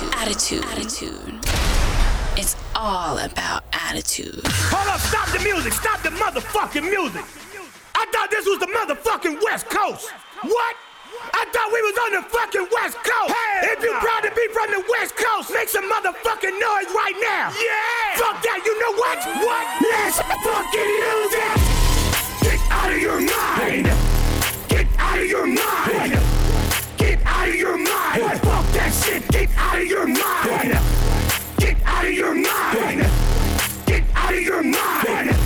attitude, attitude, attitude. It's all about attitude. Hold up, stop the music, stop the motherfucking music. I thought this was the motherfucking West Coast. What? I thought we was on the fucking West Coast. Hey, if you proud to be from the West Coast, make some motherfucking noise right now. Yeah. Fuck that. You know what? What? Let's fucking use it. Get out of your mind. Get out of your mind. Get out of your mind. Get out of your mind.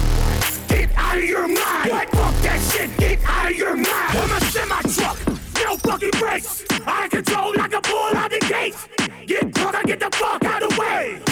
Get out of your mind. What? Fuck that shit. Get out of your mind. I'm a semi truck. No fucking brakes. I control like a bull out the gates. Get drunk, I get the fuck out of the way.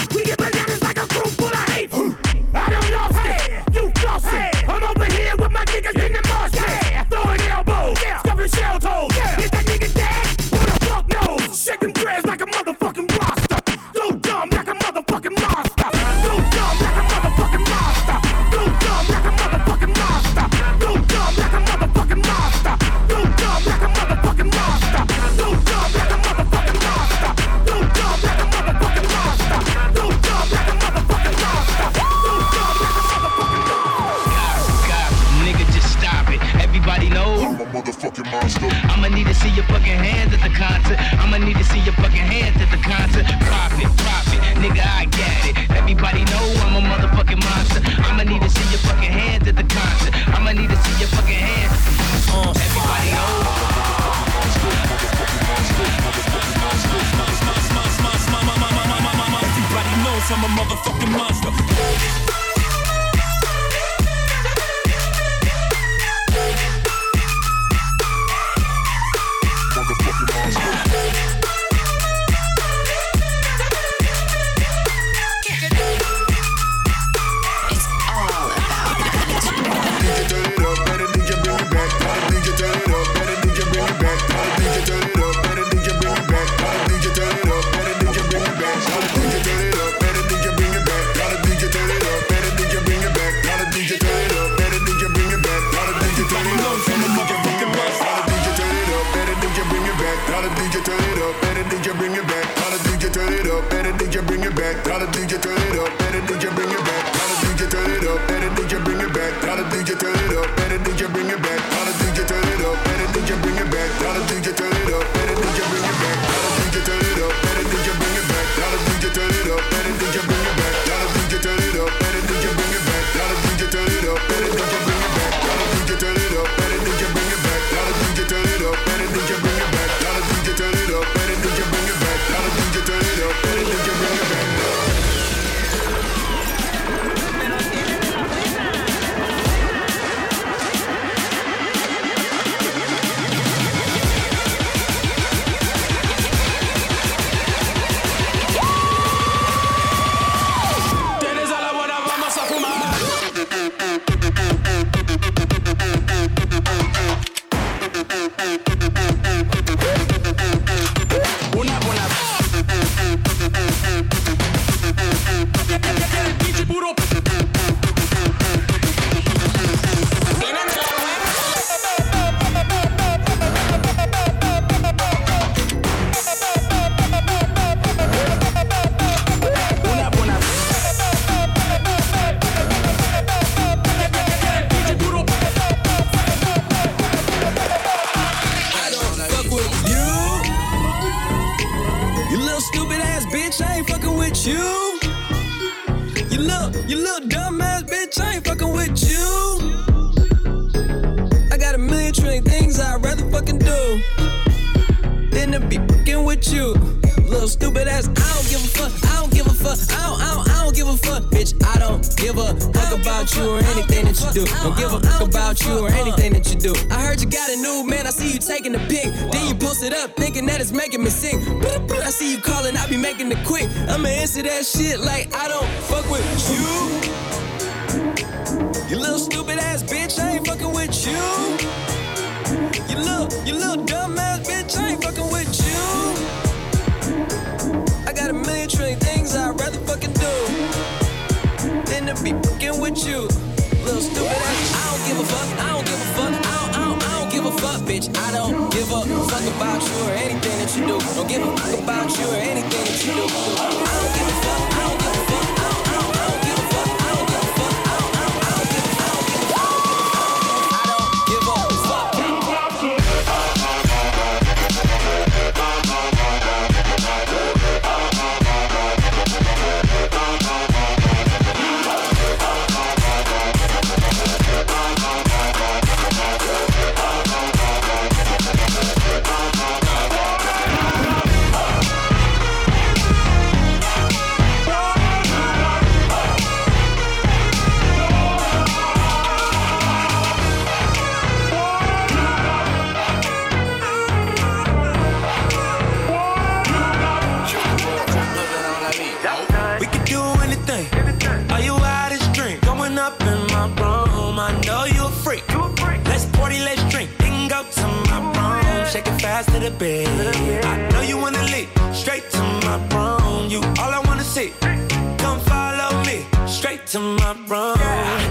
Your fucking hands at the concert. I'ma need to see your fucking hands at the concert. Profit, profit, nigga, I got it. Everybody know you. You little, you little dumb ass bitch, I ain't fucking with you. I got a million trillion things I'd rather fucking do than to be fucking with you. Little stupid ass, I don't give a fuck, I don't give a fuck, I don't, I don't, I don't give a fuck, bitch. I don't give a fuck about you or anything that you do. Don't give a fuck about you or anything that you do. I heard you got a new man, I see you taking the pic. Then you post it up, thinking that it's making me sick. I see you calling, I be making it quick. I'ma answer that shit like I don't fuck with you. You little stupid ass bitch, I ain't fucking with you. You little, you little dumb ass bitch, I ain't fucking with you. I got a million trillion things I'd rather fucking do than to be fucking with you. Little stupid ass. I don't give a fuck. I don't give a fuck. I don't, I don't, I don't give a fuck, bitch. I don't give a fuck about you or anything that you do. Don't give a fuck about you or anything that you ass to the bed. I know you wanna leap straight to my room. You all I wanna see. Come follow me straight to my room.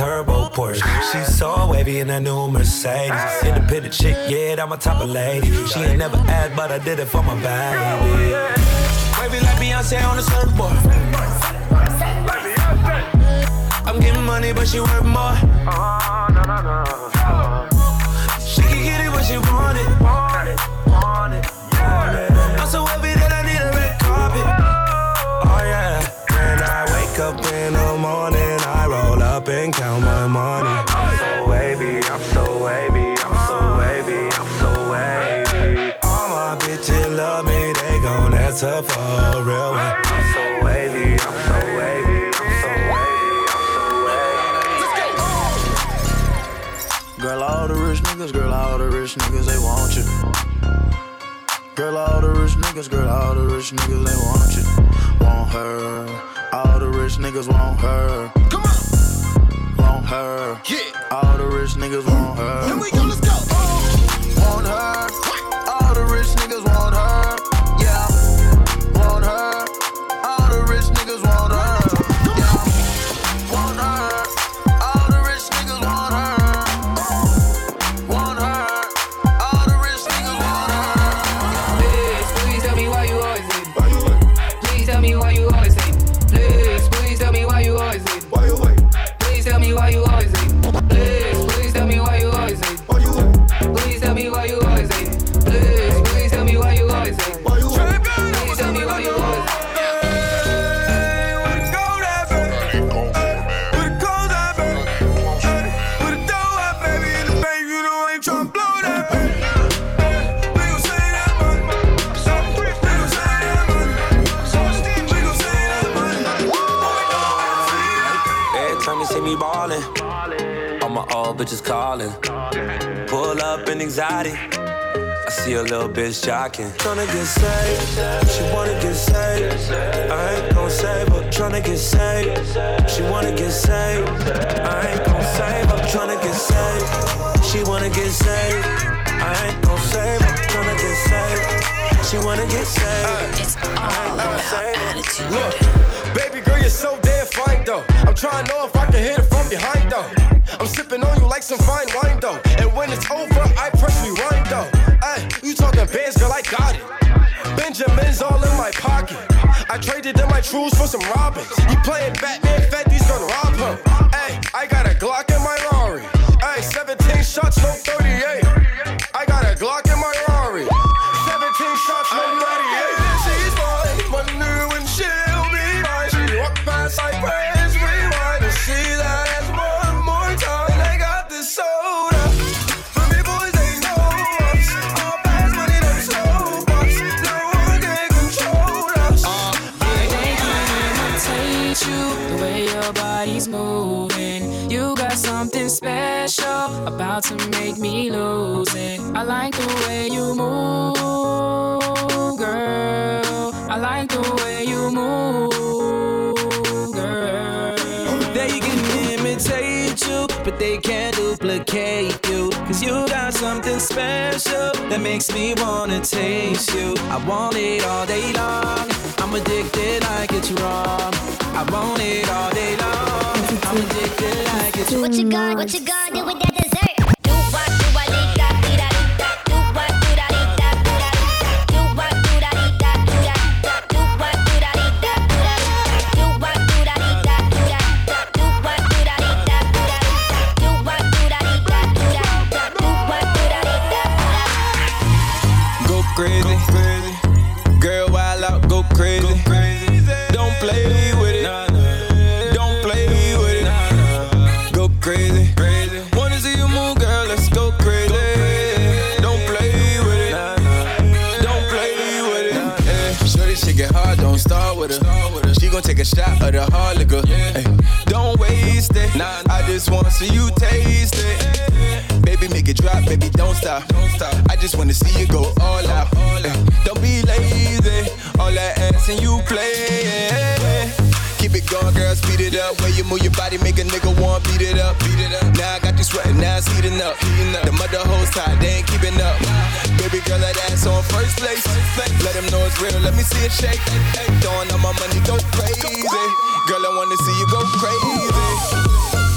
Turbo Porsche. She's so wavy in that new Mercedes. Independent chick, yeah, I'm a type of lady. She ain't never asked, but I did it for my baby. Wavy like Beyonce on the surfboard. I'm getting money, but she worth more. She can get it when she want it. I'm so happy that I need a red carpet. Oh yeah. When I wake up in the morning, gon' answer for a real one. I'm so wavy, I'm so wavy, I'm so wavy, I'm so wavy. Girl, all the rich niggas, girl, all the rich niggas, they want you. Girl, all the rich niggas, girl, all the rich niggas, they want you. Want her. All the rich niggas want her. Come on. Want her. Yeah. All the rich niggas want her. Here we go, let's go. Time you see me ballin', all my old bitches callin'. Pull up in anxiety. I see a little bitch jocking. Tryna get saved, she wanna get saved. I ain't gon' save her, tryna get saved. She wanna get saved. I ain't gon' save her, tryna get saved. She wanna get saved. I ain't gon' save her, tryna get saved. She wanna get saved. It's all about attitude. Look, baby girl, you're so though. I'm trying to know if I can hit it from behind though. I'm sipping on you like some fine wine though. And when it's over, I press rewind though. Ay, you talking bands, girl, I got it. Benjamin's all in my pocket. I traded in my trues for some robins. You playing Batman, Fetty's gonna rob him. Ay, I got a Glock in my Rari. Ay, 17 shots, no 38. About to make me lose it. I like the way you move, girl. I like the way you move, girl. They can imitate you, but they can't duplicate you. Cause you got something special that makes me wanna taste you. I want it all day long. I'm addicted like it's wrong. I want it all day long. I'm addicted like it's wrong. What you gonna, what you gonna do with that a shot of the hard liquor. Ay, don't waste it. I just wanna see you taste it. Baby, make it drop, baby, don't stop. I just wanna see you go all out. Ay, don't be lazy. All that ass and you play. It going, girl, speed it up. When you move your body, make a nigga want beat it up. Beat it up. Now I got you sweating, now it's heating up. Heating up. The mother hoes tight, they ain't keeping up. Baby girl, that ass on first place. Let them know it's real, let me see it shake. Throwing all my money, go crazy. Girl, I wanna see you go crazy.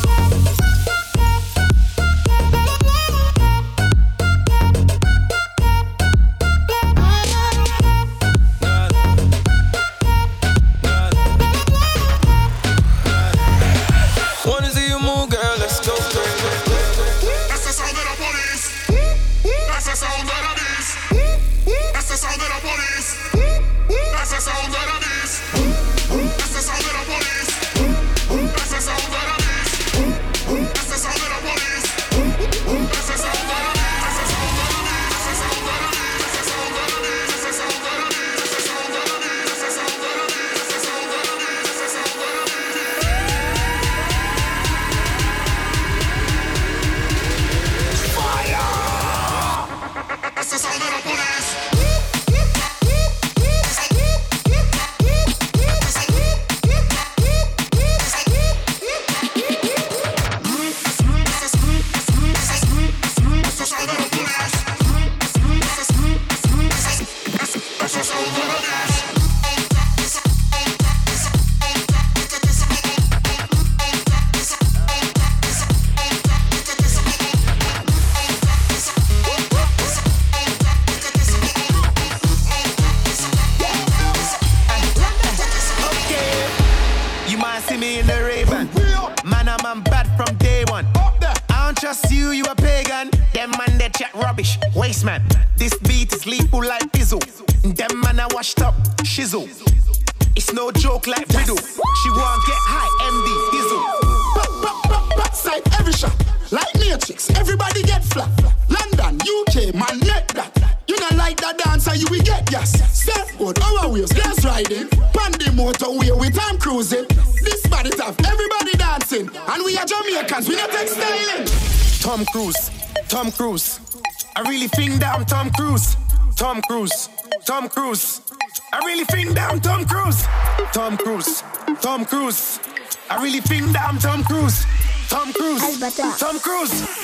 Tom Cruise.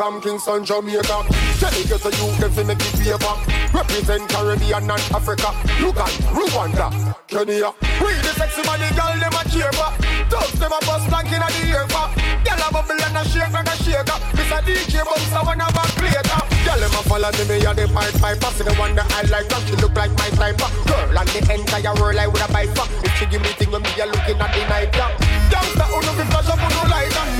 from Kingston, Jamaica. Tell it just you, youth, them finna give you back. Represent Caribbean and Africa. Look at Rwanda, Kenya. We the sexy body girl, them a cheer back. Thugs, them a bust blank in the air back. Girl a bubble and a shake and a shaker. up. This a DJ bounce, I wanna back. Girl, them a follow me, me a the pipe pipe. See the one that I like, cause she look like my type. Girl, and the entire world I woulda buy for. If she give me thing, when me a looking at the night, yeah. Youngster, who no the flash up, who no light up.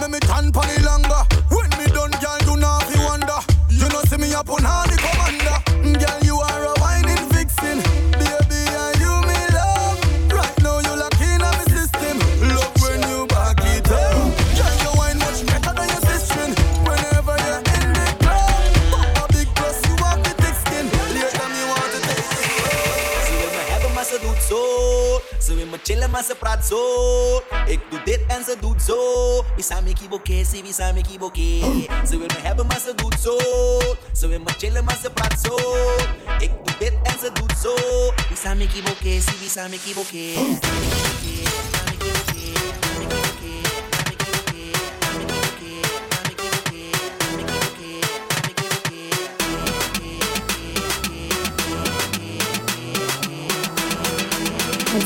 me me tan pony longer. zo Ik doe dit en ze doet zo Wie We samen kiboke, zie we samen kiboké Ze wil me hebben maar ze doet zo Ze wil me chillen maar ze praat zo Ik doe dit en ze doet zo Wie We samen kiboke, zie we kiboké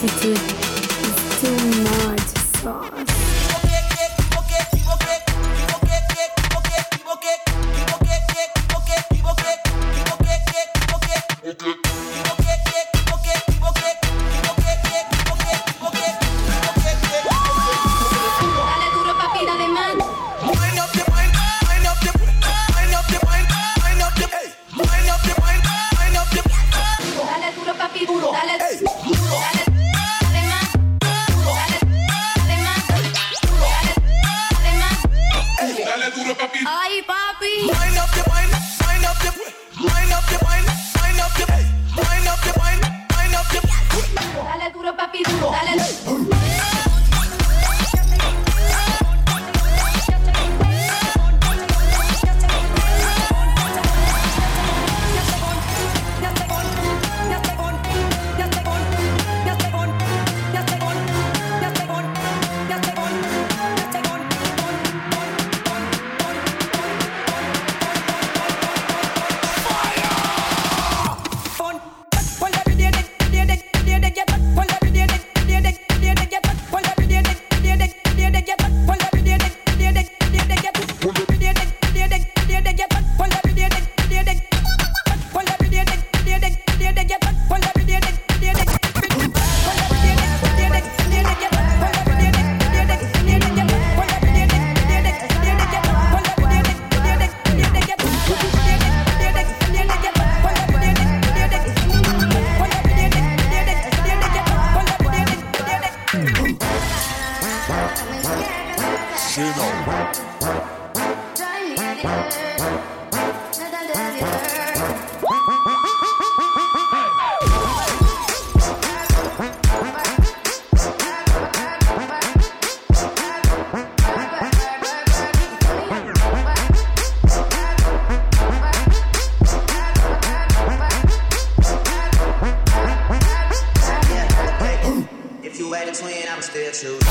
Thank you. there to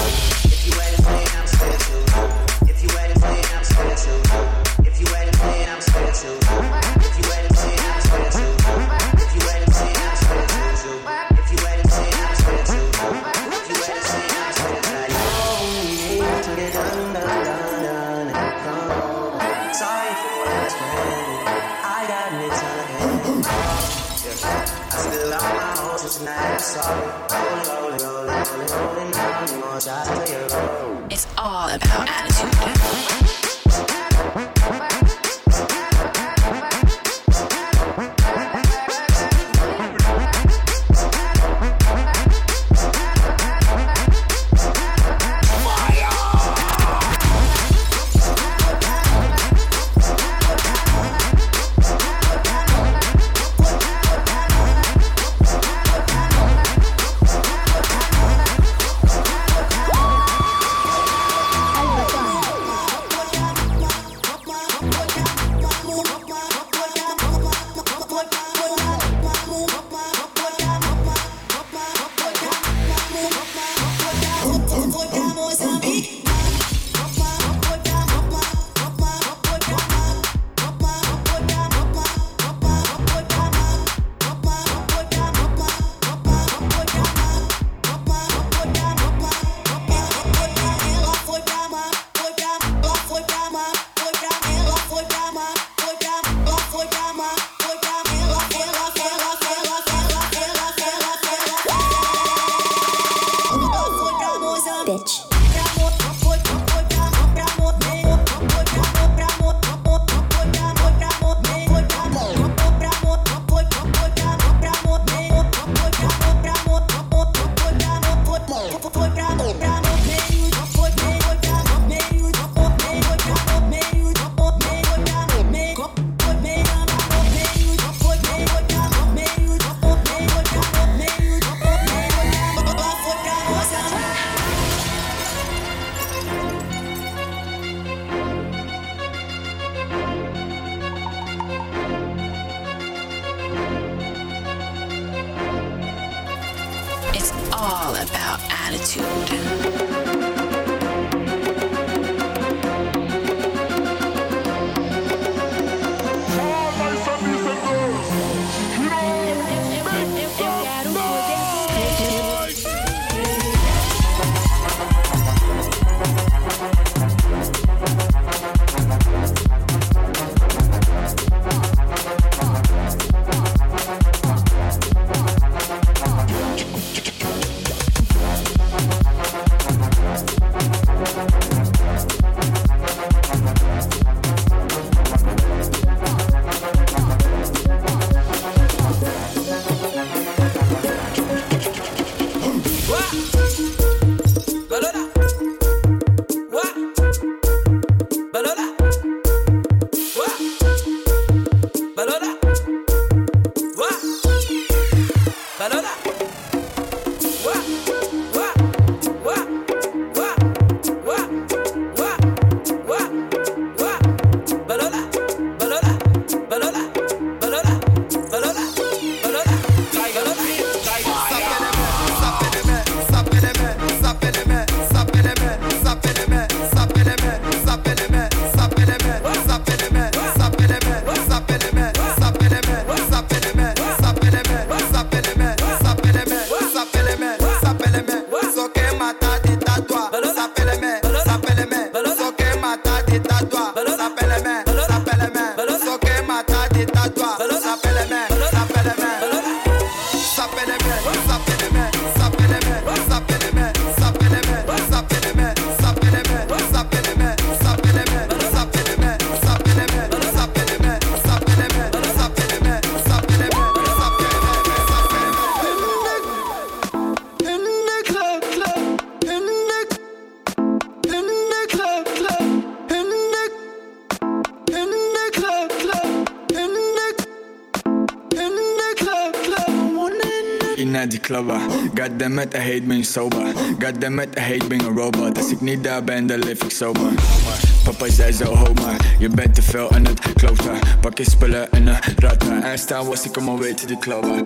Goddammit, I hate being sober. Goddammit, I hate being a robot. Als ik niet daar ben, dan leef ik sober. Papa zei zo, ho maar Je bent te veel aan het kloten Pak je spullen en een rata En staan was ik om al weten die klobber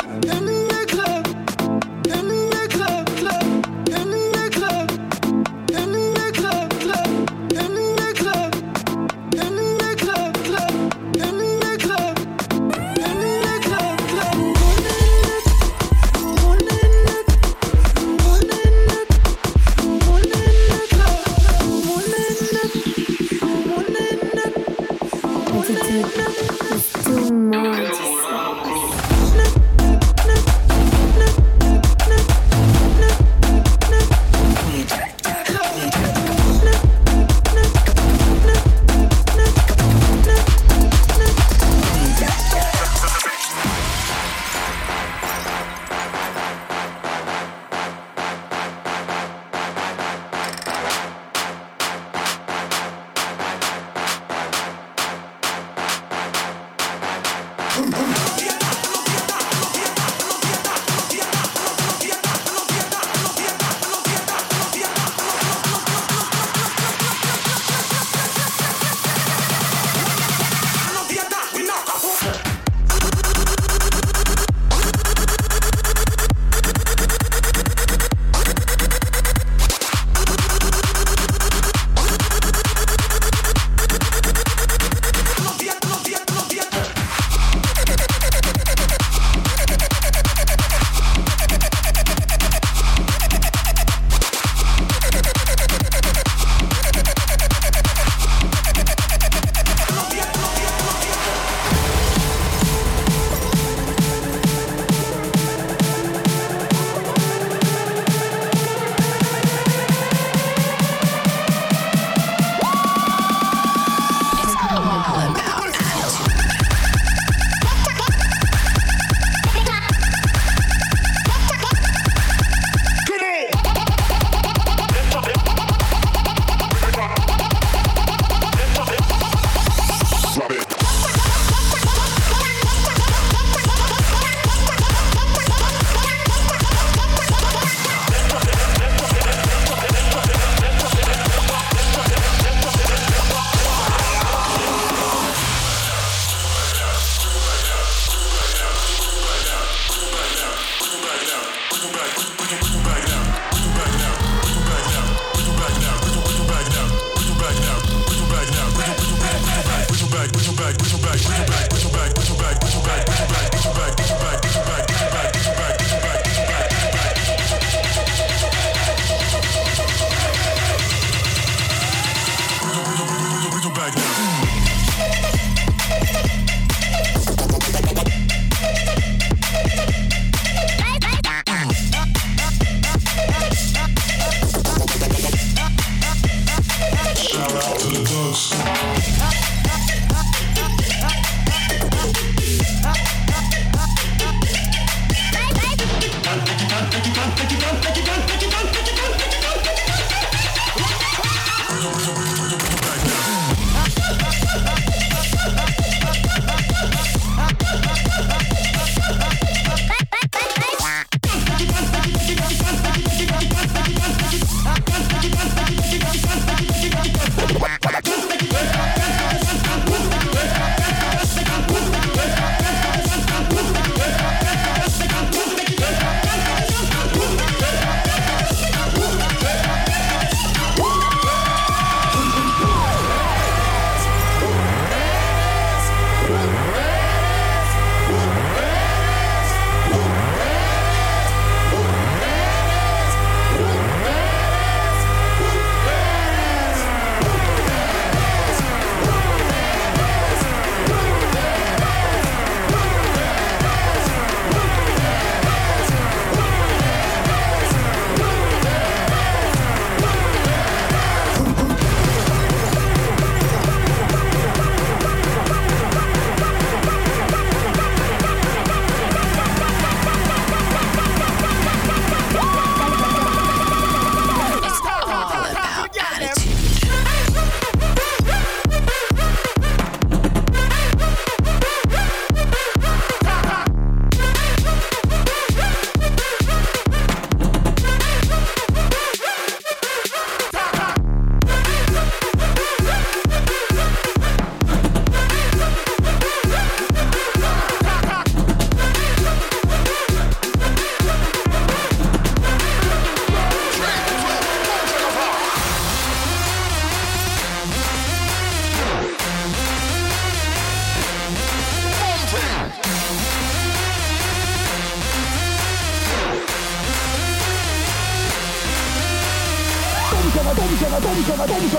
Tits, she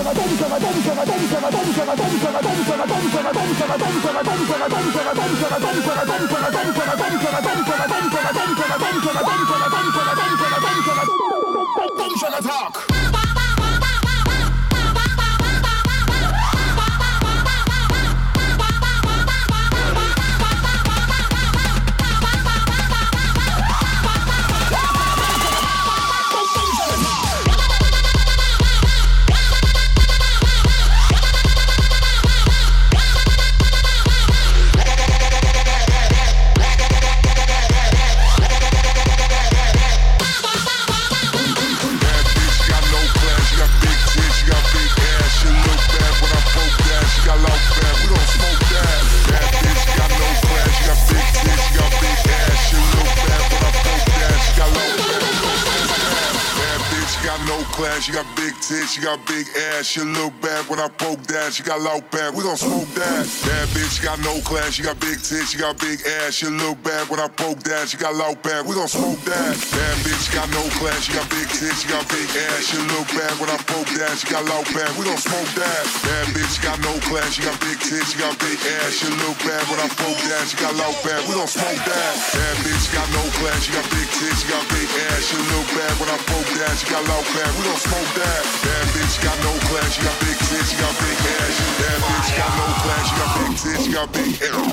got big ass. She look bad when I poke that. She got loud bad. We gon' smoke that. Bad bitch, she got no class. She got big tits, she got big ass. She look bad when I poke that. She got loud bad. We gon' smoke that. Bad bitch, she got no class. She got big tits, she got big ass. She look bad when I poke that. She got loud bad. We gon' smoke that. Bad bitch, she got no class. She got big tits, she got big ass. She look bad when I poke that. She got loud bad. We gon' smoke that. Bad bitch, she got no class. She got big tits, she got big ass. She look bad when I poke that. She got loud bad. We gon' smoke that. Bad bitch, got no class. She got big tits, she got big ass. Bad bitch, got no class. She got big tits, she got big ass.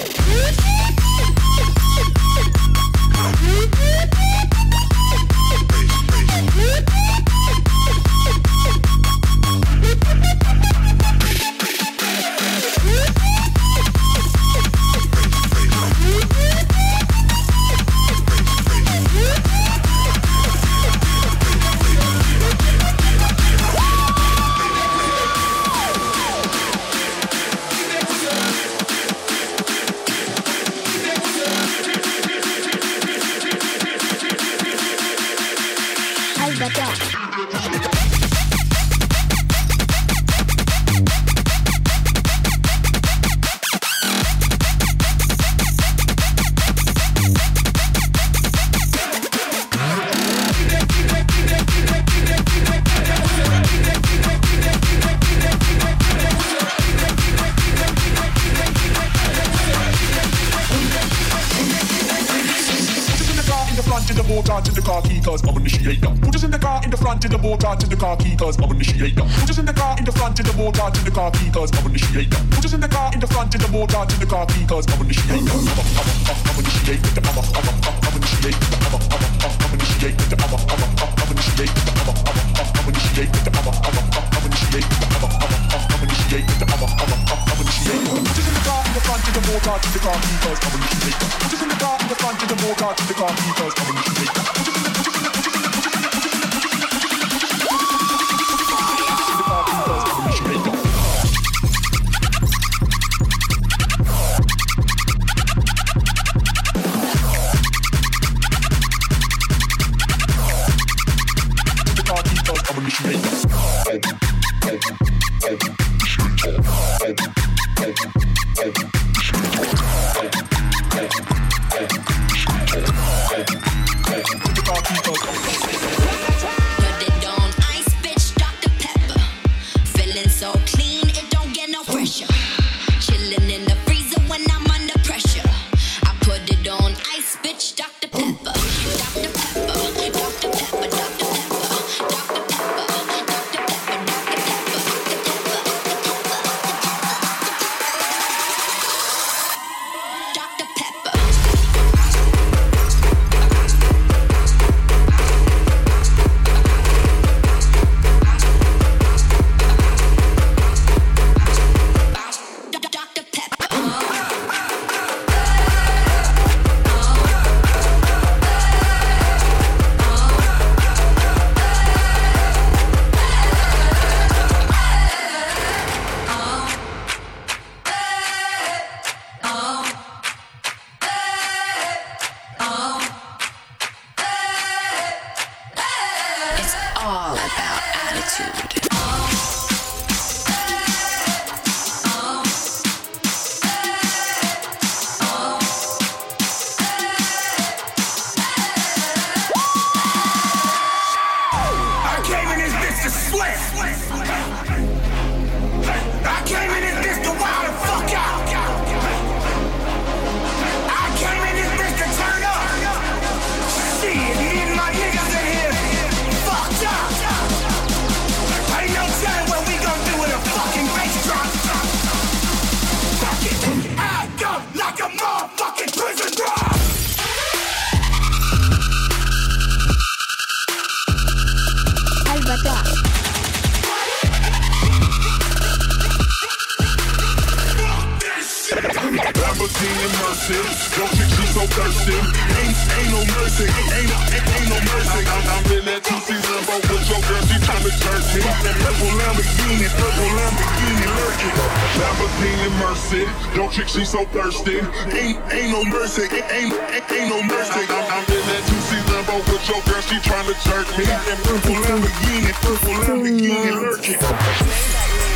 Purple Lamborghini, purple Lamborghini lurking. Lamborghini mercy, don't trick, she so thirsty. Ain't ain't no mercy, ain't ain't, ain't no mercy. I, I, I'm, in that two seat limbo with your girl, she trying to jerk me. And purple Lamborghini, purple Lamborghini lurking.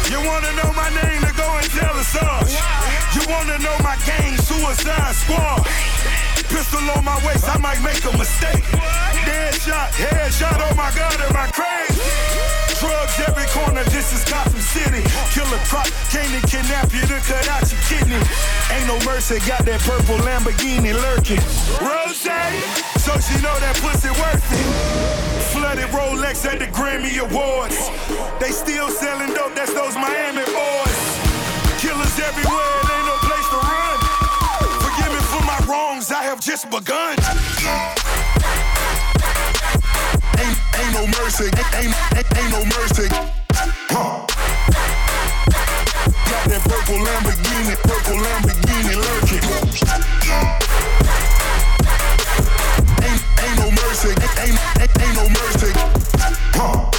You wanna know my name? Then go and tell us us. You wanna know my gang? Suicide Squad. Pistol on my waist, I might make a mistake. Dead shot, head shot, oh my god, am I crazy? Drugs every corner, this is Gotham City. Killer Croc, came to kidnap you to cut out your kidney. Ain't no mercy, got that purple Lamborghini lurking. Rose, so she know that pussy worth it flooded Rolex at the Grammy Awards. They still selling dope, that's those Miami boys. Killers everywhere, wrongs I have just begun. Ain't, ain't no mercy, ain't, ain't, ain't no mercy. Huh. Got that purple Lamborghini, purple Lamborghini lurking. Ain't, ain't no mercy, ain't, ain't, ain't no mercy. Huh.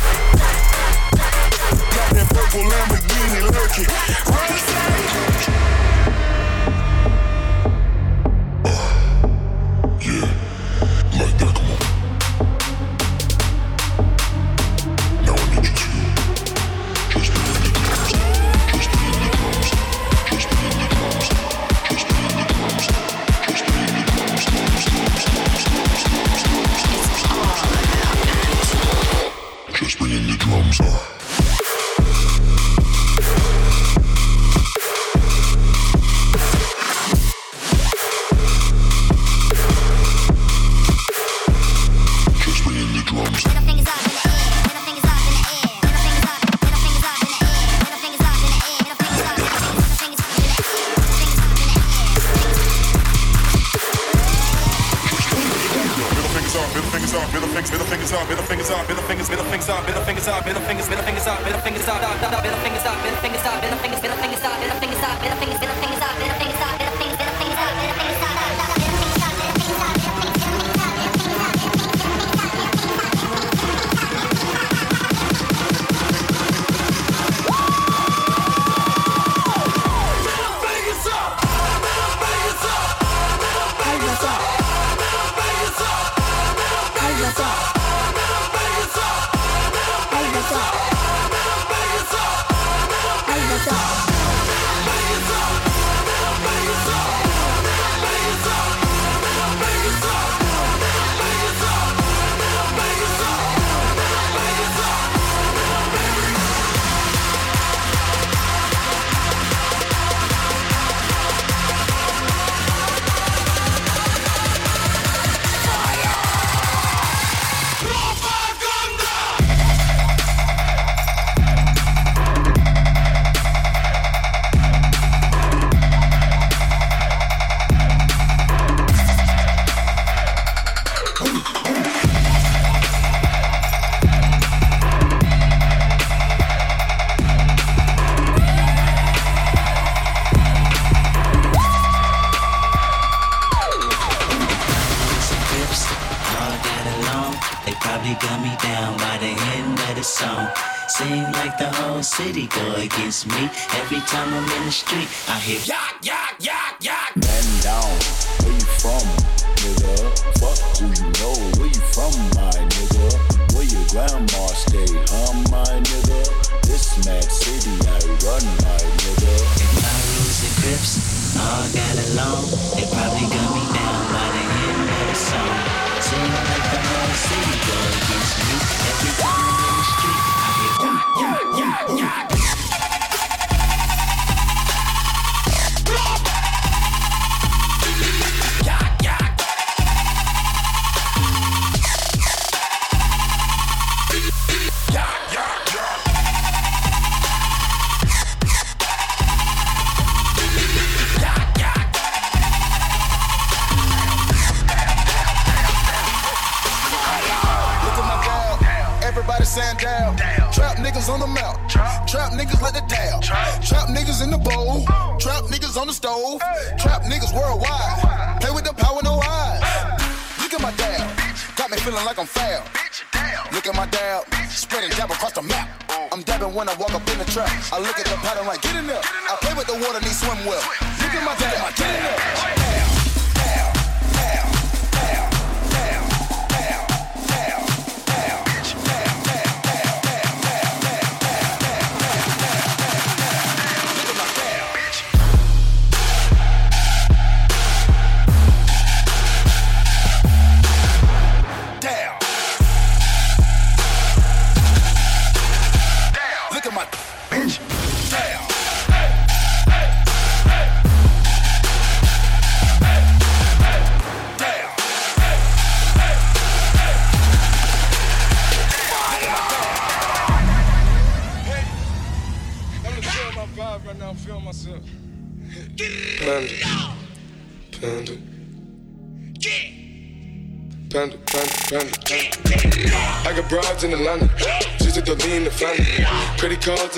Got that purple Lamborghini lurking. Right fingers up, middle fingers up, middle fingers, middle fingers up, middle fingers up, middle fingers,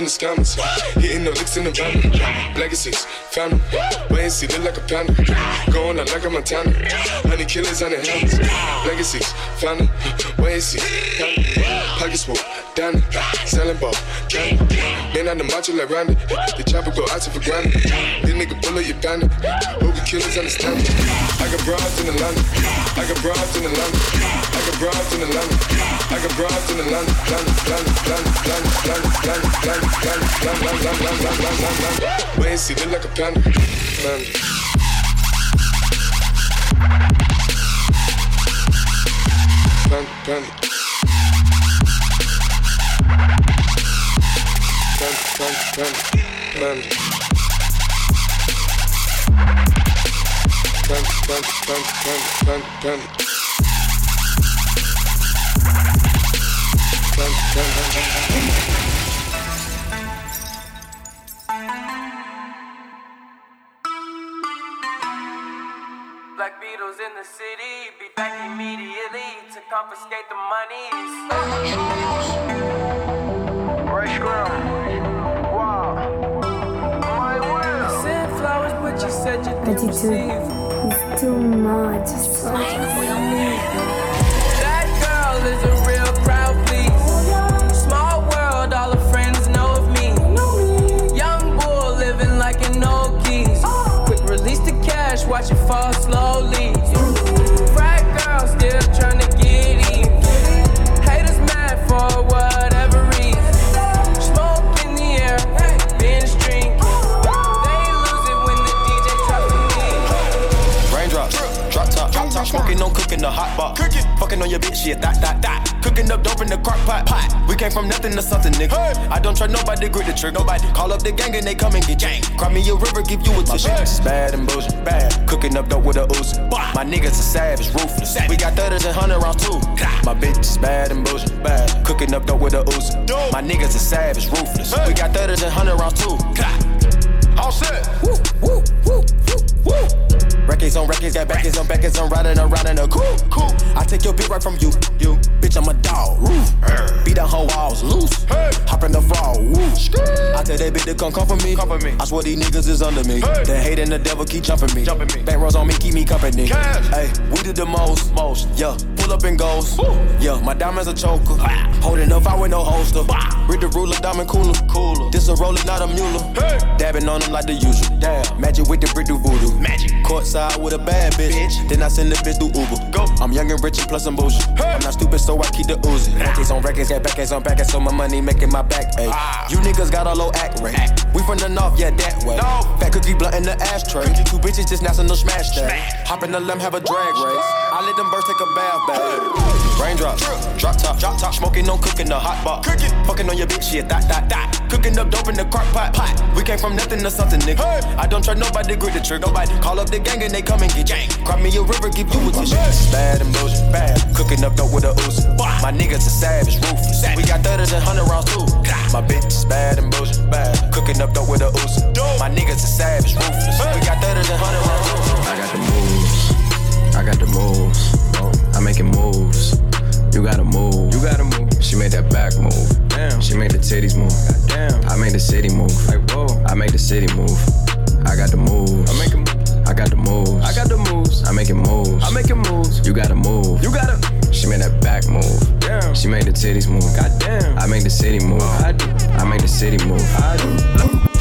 scammers. Hitting the licks in the van. Legacies, family. Wait and see, look like a panda. Going out like a Montana. Honey killers on the hands. Legacies, family. Wait and see, family. Pockets full, down Selling ball, candy. Man on the macho like Randy. The chopper go out for granted. This nigga bullet, you bandit. Hope the killers understand me. I got broads in Atlanta. I got broads in Atlanta. I got broads in Atlanta. I got broads in Atlanta. Atlanta, Atlanta, Atlanta, Atlanta, Atlanta, Atlanta, Atlanta, Atlanta, Atlanta, Atlanta, Atlanta, panda. When you see, look like a panda. panda. Panic, panic. Panic, panic, panic, panic. Panic, panic, panic, panic, panic, panic. Panic, panic, panic. Was in the city, be back immediately to confiscate the monies. Fresh Sent flowers, but you said you didn't Attitude is too much sauce. That girl is a real crowd, please. Small world, all her friends know of me. Young bull living like an old geese. Quick release the cash, watch it fall slowly. The hot pot. Cooking, fucking on your bitch, yeah, that, that, that. Cooking up dope in the crock pot, pot. We came from nothing to something, nigga. I don't try nobody, grip the trigger. Nobody call up the gang and they come and get gang. Cry me a river, give you a tissue. My bitch is bad and bullshit, bad. Cooking up dope with a Uzi. My niggas are savage, ruthless. We got thudders and hundred rounds too. My bitch is bad and bullshit, bad. Cooking up dope with a Uzi. My niggas are savage, ruthless. We got thudders and hundred rounds too. All set. Woo, woo, woo, woo, woo. Records on records, got backers on backers, I'm riding around in a cool, cool. I take your bitch right from you, you. Bitch, I'm a dog, roof. Beat the whole walls loose. Hey. Hop in the fall, woo. I tell that bitch to come come for me. Come for me. I swear these niggas is under me. Hey. The hate and the devil keep jumping me. Jumping me. Back rows on me, keep me company. Hey, we did the most, most. Yeah, pull up and goes. Yeah, my diamonds a choker. Holding up, I with no holster. Read the ruler, diamond cooler. Cooler. This a roller, not a mule. Dabbing on them like the usual. Damn. Magic with the brick do voodoo. Magic. Courtside with a bad bitch. Then I send the bitch through Uber. Go. I'm young and rich and plus I'm bougie. I'm not stupid, so I keep the oozing. Records on records, got backers on backers, so my money making my back. Ay. Ah. You niggas got a low act rate. We from the north, yeah, that way. No. Fat cookie blunt in the ashtray. Two bitches just national smash that. Hop in the limb, have a drag race. I let them birds take a bath bag. Raindrops, drop top, drop top, smoking, no cooking, the hot pot. Cooking, fucking on your bitch, yeah, that, that, that. Cooking up dope in the crock pot, pot. We came from nothing to something, nigga. I don't try nobody, grip the trigger. Nobody call up the gang and they come and get gang. Cry me a river, give you a tissue. Bad and bullshit, bad. Cooking up dope with a Uzi. My niggas are savage, ruthless. We got thudders and hundred rounds too. My bitch is bad and bullshit, bad. Cooking up dope with a Uzi. My niggas are savage, ruthless. We got thudders and hundred rounds too. I got the moves. I got the moves. I'm making moves. You gotta move. You gotta move. She made that back move. Damn. She made the titties move. Damn. I made the city move. Like whoa. I make the city move. I got the moves. I make I got the moves. I got the moves. I'm making moves. I'm making moves. You gotta move. You gotta. She made that back move. Damn. She made the titties move. Goddamn. I make the city move. I do. I make the city move. I do.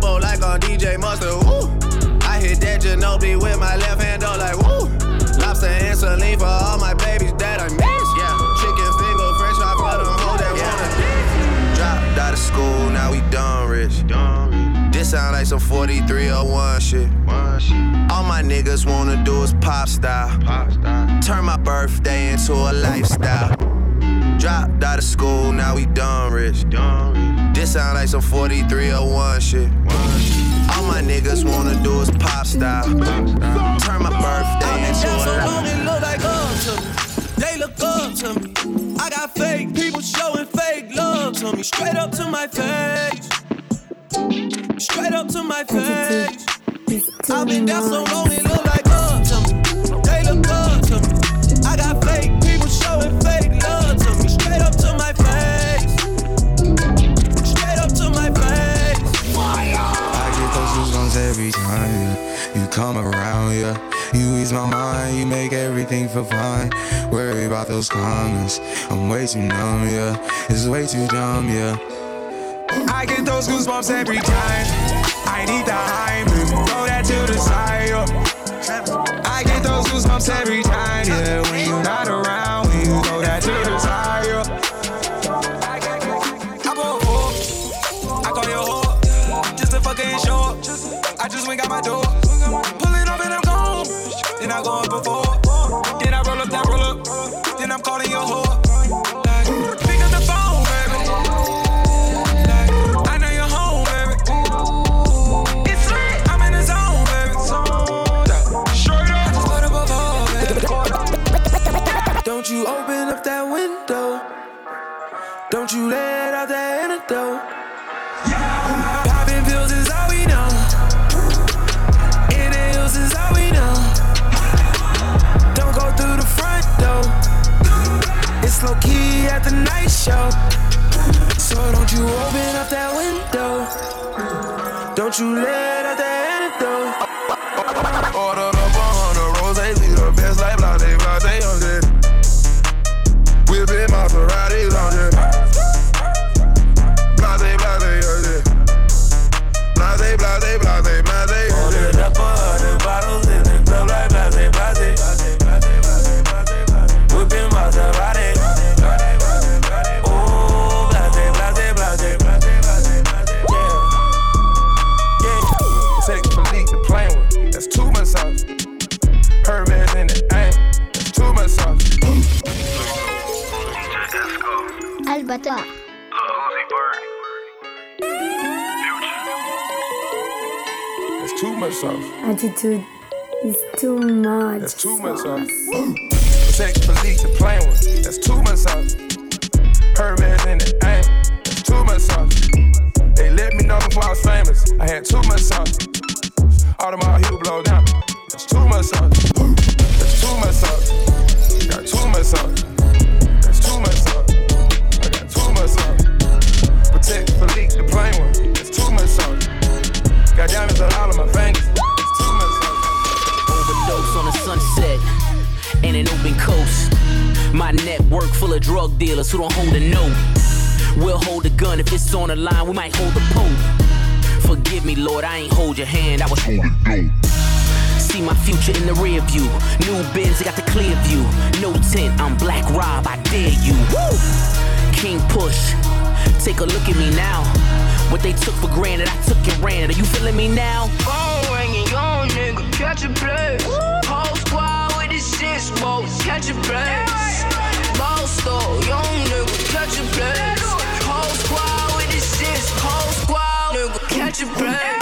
Tempo like on DJ Mustard. Ooh. I hit that Ginobili with my left hand, though, like woo. Lobster and saline for all my babies that I miss. Yeah, chicken finger, french fry for them hoes that wanna dance. Dropped out of school, now we done rich. This sound like some 4301 shit. All my niggas wanna do is pop style. Turn my birthday into a lifestyle. Dropped out of school, now we done rich. This sound like some 4301 shit. All my niggas wanna do is pop style. Turn my birthday into Down so long it look like up to me. They look up to me. I got fake people showing fake love to me. Straight up to my face. Straight up to my face. I've been down so long it look like up come around, yeah. You ease my mind, you make everything feel fine. Worry about those comments, I'm way too numb, yeah. It's way too dumb, yeah. I get those goosebumps every time. I need the hype, throw that to the side. yeah. I get those goosebumps every time, yeah. When you're not around, when you throw that to the side. yeah. I call whore, just to fucking show up. I just went got my door, before, Low key at the night show. So don't you open up that window. Don't you let out that antidote. Gun if it's on the line, we might hold the pope. Forgive me, Lord, I ain't hold your hand, I was holding dope. See my future in the rear view. New Benz, I got the clear view. No tint, I'm Black Rob, I dare you. Woo! King Push, take a look at me now. What they took for granted, I took and ran. Are you feeling me now? Phone ringing, young nigga, catch a play. Whole squad with the shit smoke, catch a play. Ball store, young nigga, catch a play. Nigga, catch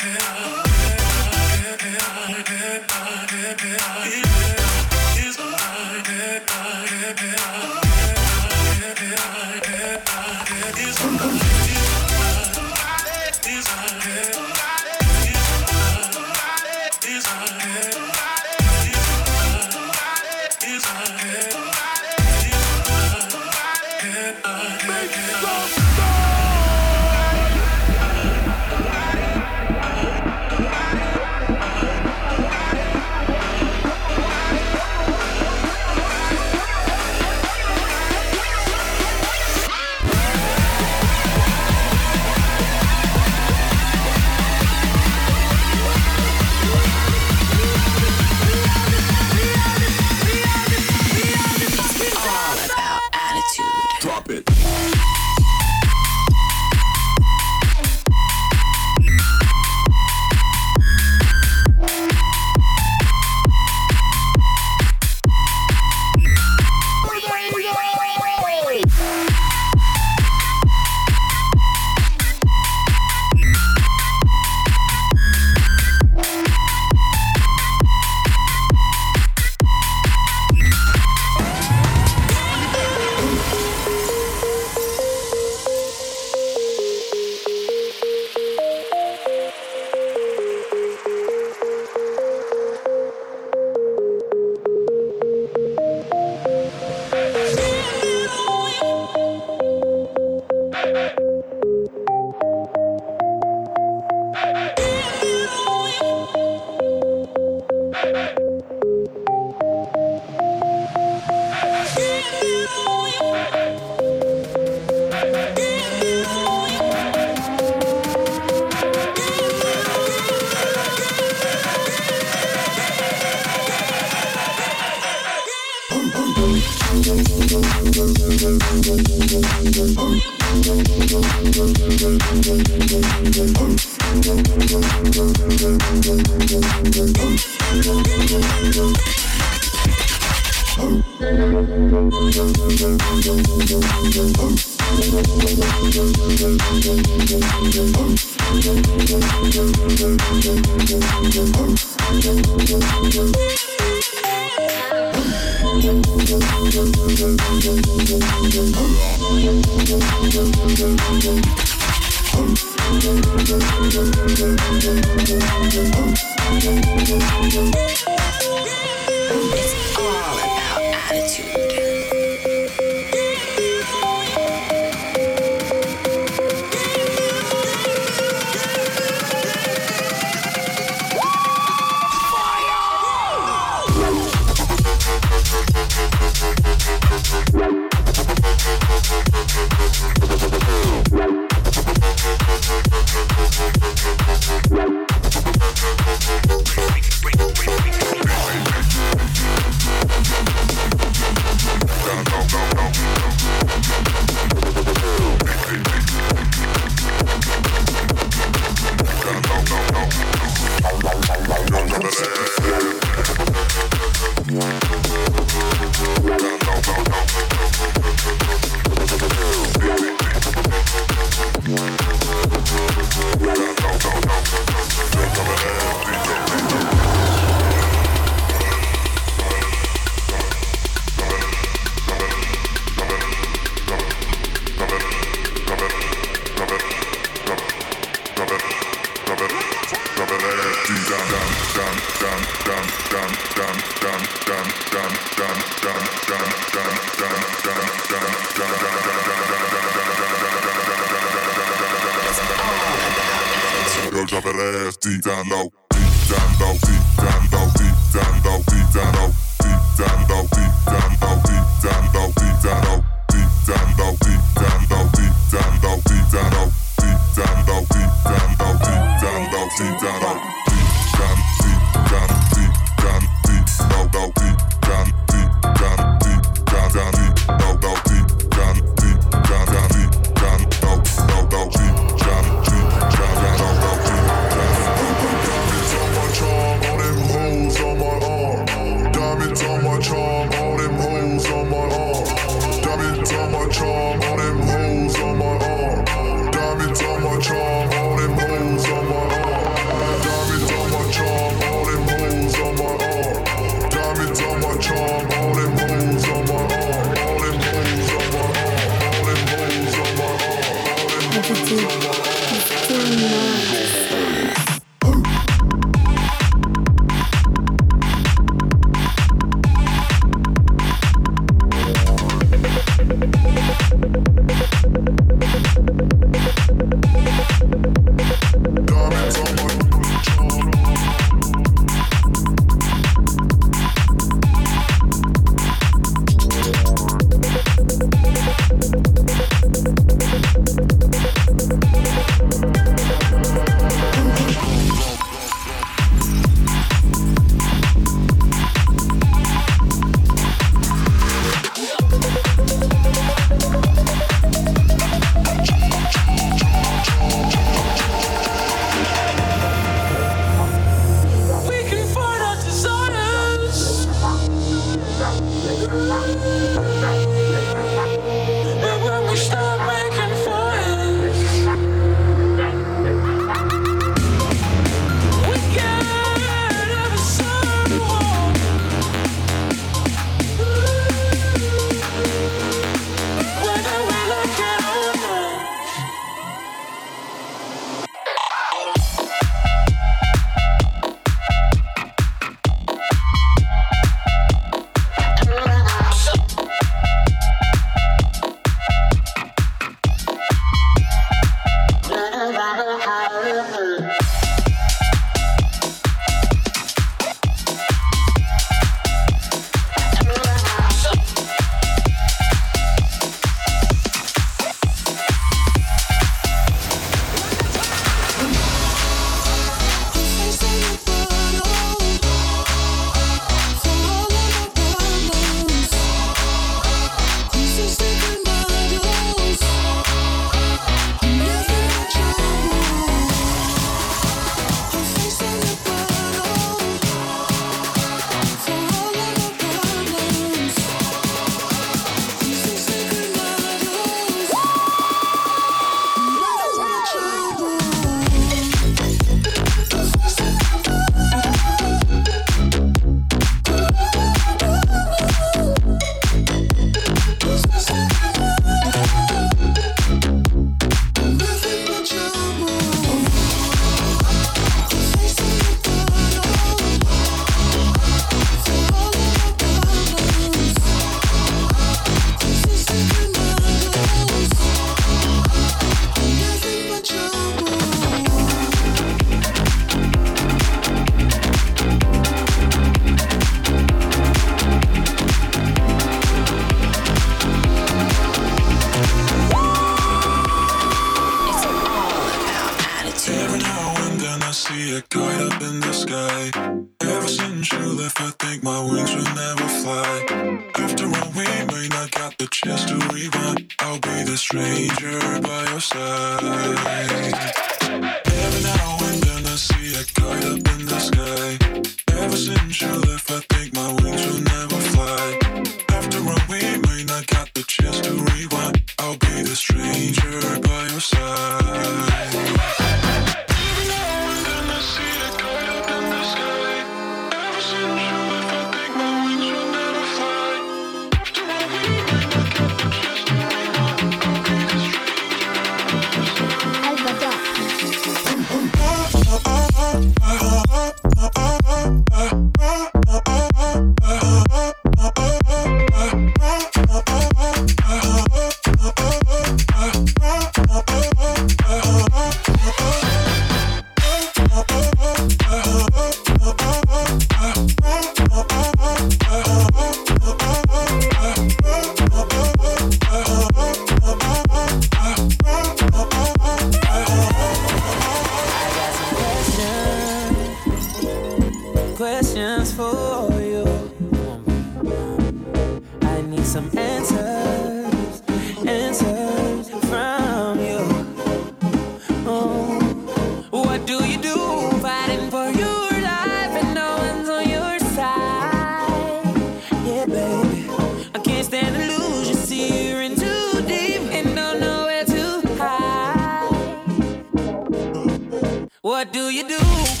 What do you do?